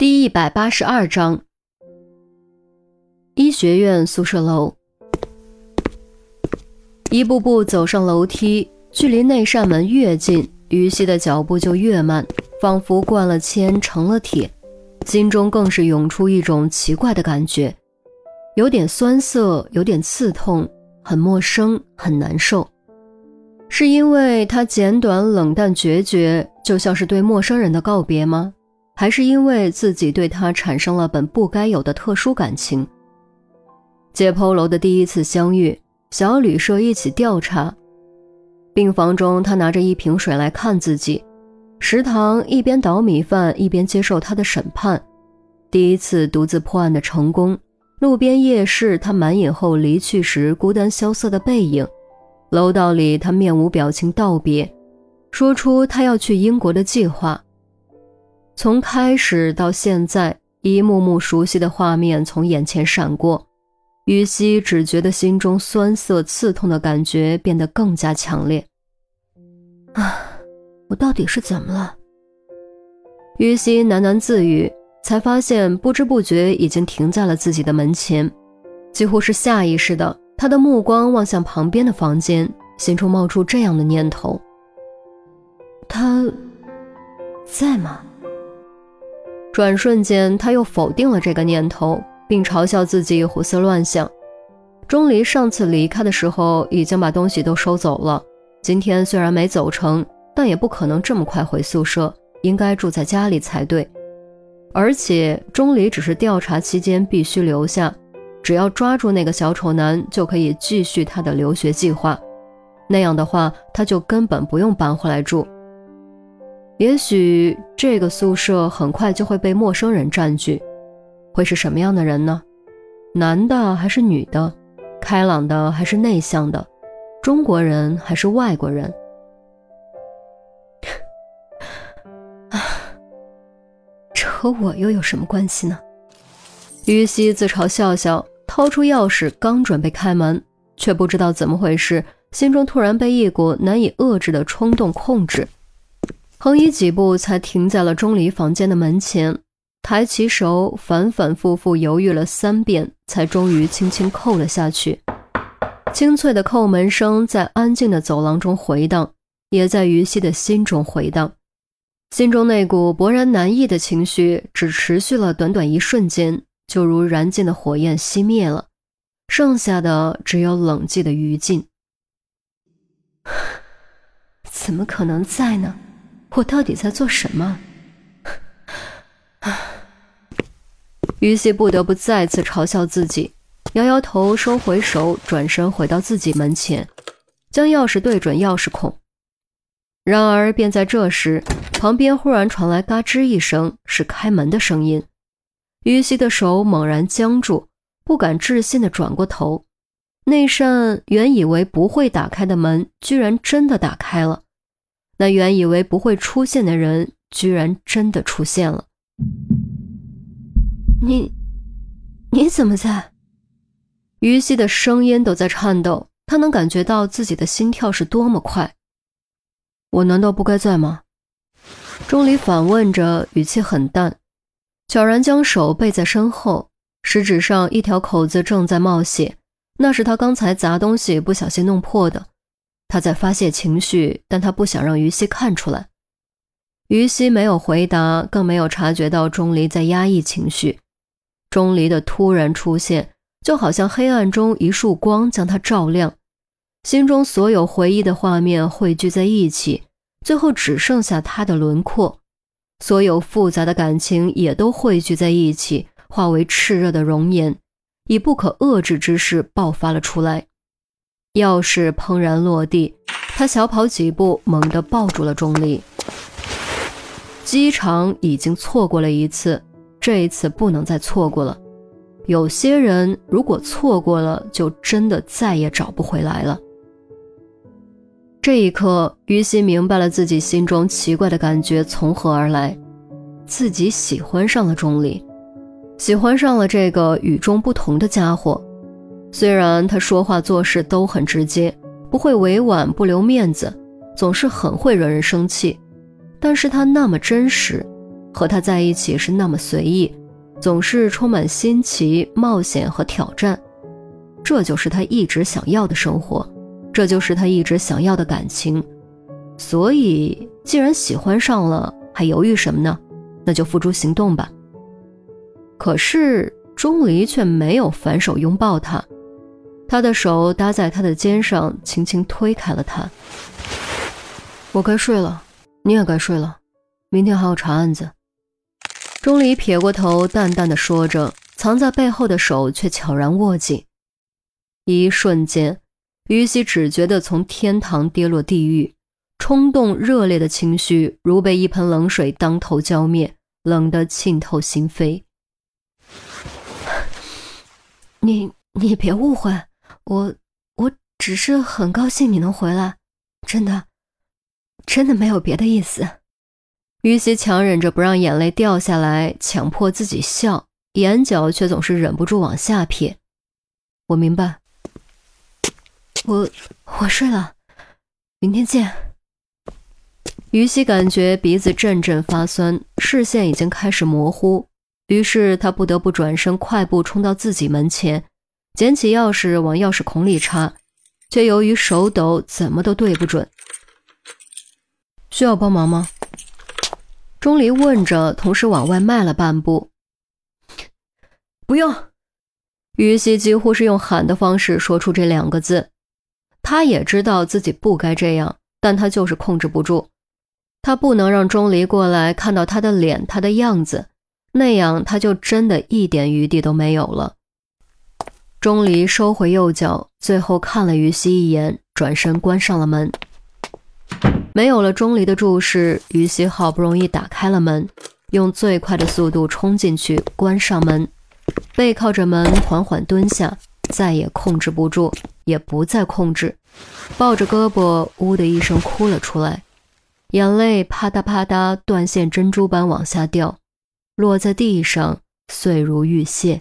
第一百八十二章，医学院宿舍楼，一步步走上楼梯，距离那扇门越近，于西的脚步就越慢，仿佛灌了铅成了铁，心中更是涌出一种奇怪的感觉，有点酸涩，有点刺痛，很陌生，很难受。是因为他简短、冷淡、决绝，就像是对陌生人的告别吗？还是因为自己对他产生了本不该有的特殊感情。解剖楼的第一次相遇，小旅社一起调查。病房中，他拿着一瓶水来看自己；食堂一边倒米饭一边接受他的审判。第一次独自破案的成功，路边夜市他满饮后离去时孤单萧瑟的背影，楼道里他面无表情道别，说出他要去英国的计划。从开始到现在，一幕幕熟悉的画面从眼前闪过，于西只觉得心中酸涩刺痛的感觉变得更加强烈。啊，我到底是怎么了？于西喃喃自语，才发现不知不觉已经停在了自己的门前，几乎是下意识的，他的目光望向旁边的房间，心中冒出这样的念头：他在吗？转瞬间，他又否定了这个念头，并嘲笑自己胡思乱想。钟离上次离开的时候，已经把东西都收走了。今天虽然没走成，但也不可能这么快回宿舍，应该住在家里才对。而且，钟离只是调查期间必须留下，只要抓住那个小丑男，就可以继续他的留学计划。那样的话，他就根本不用搬回来住。也许这个宿舍很快就会被陌生人占据，会是什么样的人呢？男的还是女的？开朗的还是内向的？中国人还是外国人？啊，这和我又有什么关系呢？于西自嘲笑笑，掏出钥匙，刚准备开门，却不知道怎么回事，心中突然被一股难以遏制的冲动控制。横移几步，才停在了钟离房间的门前，抬起手，反反复复犹豫了三遍，才终于轻轻扣了下去。清脆的叩门声在安静的走廊中回荡，也在于西的心中回荡。心中那股勃然难抑的情绪，只持续了短短一瞬间，就如燃尽的火焰熄灭了，剩下的只有冷寂的余烬。怎么可能在呢？我到底在做什么？于西不得不再次嘲笑自己，摇摇头，收回手，转身回到自己门前，将钥匙对准钥匙孔。然而，便在这时，旁边忽然传来嘎吱一声，是开门的声音。于西的手猛然僵住，不敢置信地转过头，那扇原以为不会打开的门，居然真的打开了。那原以为不会出现的人，居然真的出现了。你，你怎么在？于西的声音都在颤抖，他能感觉到自己的心跳是多么快。我难道不该在吗？钟离反问着，语气很淡，悄然将手背在身后，食指上一条口子正在冒血，那是他刚才砸东西不小心弄破的。他在发泄情绪，但他不想让于西看出来。于西没有回答，更没有察觉到钟离在压抑情绪。钟离的突然出现，就好像黑暗中一束光将他照亮，心中所有回忆的画面汇聚在一起，最后只剩下他的轮廓。所有复杂的感情也都汇聚在一起，化为炽热的熔岩，以不可遏制之势爆发了出来。钥匙砰然落地，他小跑几步，猛地抱住了钟离。机场已经错过了一次，这一次不能再错过了。有些人如果错过了，就真的再也找不回来了。这一刻，于心明白了自己心中奇怪的感觉从何而来，自己喜欢上了钟离，喜欢上了这个与众不同的家伙。虽然他说话做事都很直接，不会委婉，不留面子，总是很会惹人生气，但是他那么真实，和他在一起是那么随意，总是充满新奇、冒险和挑战。这就是他一直想要的生活，这就是他一直想要的感情。所以，既然喜欢上了，还犹豫什么呢？那就付诸行动吧。可是钟离却没有反手拥抱他，他的手搭在他的肩上，轻轻推开了他。我该睡了，你也该睡了，明天还要查案子。钟离撇过头，淡淡的说着，藏在背后的手却悄然握紧。一瞬间，于西只觉得从天堂跌落地狱，冲动热烈的情绪如被一盆冷水当头浇灭，冷得沁透心扉。你你别误会，我我只是很高兴你能回来，真的，真的没有别的意思。于西强忍着不让眼泪掉下来，强迫自己笑，眼角却总是忍不住往下撇。我明白。我我睡了，明天见。于西感觉鼻子阵阵发酸，视线已经开始模糊，于是他不得不转身，快步冲到自己门前，捡起钥匙往钥匙孔里插，却由于手抖，怎么都对不准。需要帮忙吗？钟离问着，同时往外迈了半步。不用。于西几乎是用喊的方式说出这两个字。他也知道自己不该这样，但他就是控制不住。他不能让钟离过来看到他的脸，他的样子，那样他就真的一点余地都没有了。钟离收回右脚，最后看了于西一眼，转身关上了门。没有了钟离的注视，于西好不容易打开了门，用最快的速度冲进去，关上门，背靠着门，缓缓蹲下。再也控制不住，也不再控制，抱着胳膊，呜的一声哭了出来，眼泪啪嗒啪嗒断线珍珠般往下掉，落在地上，碎如玉屑。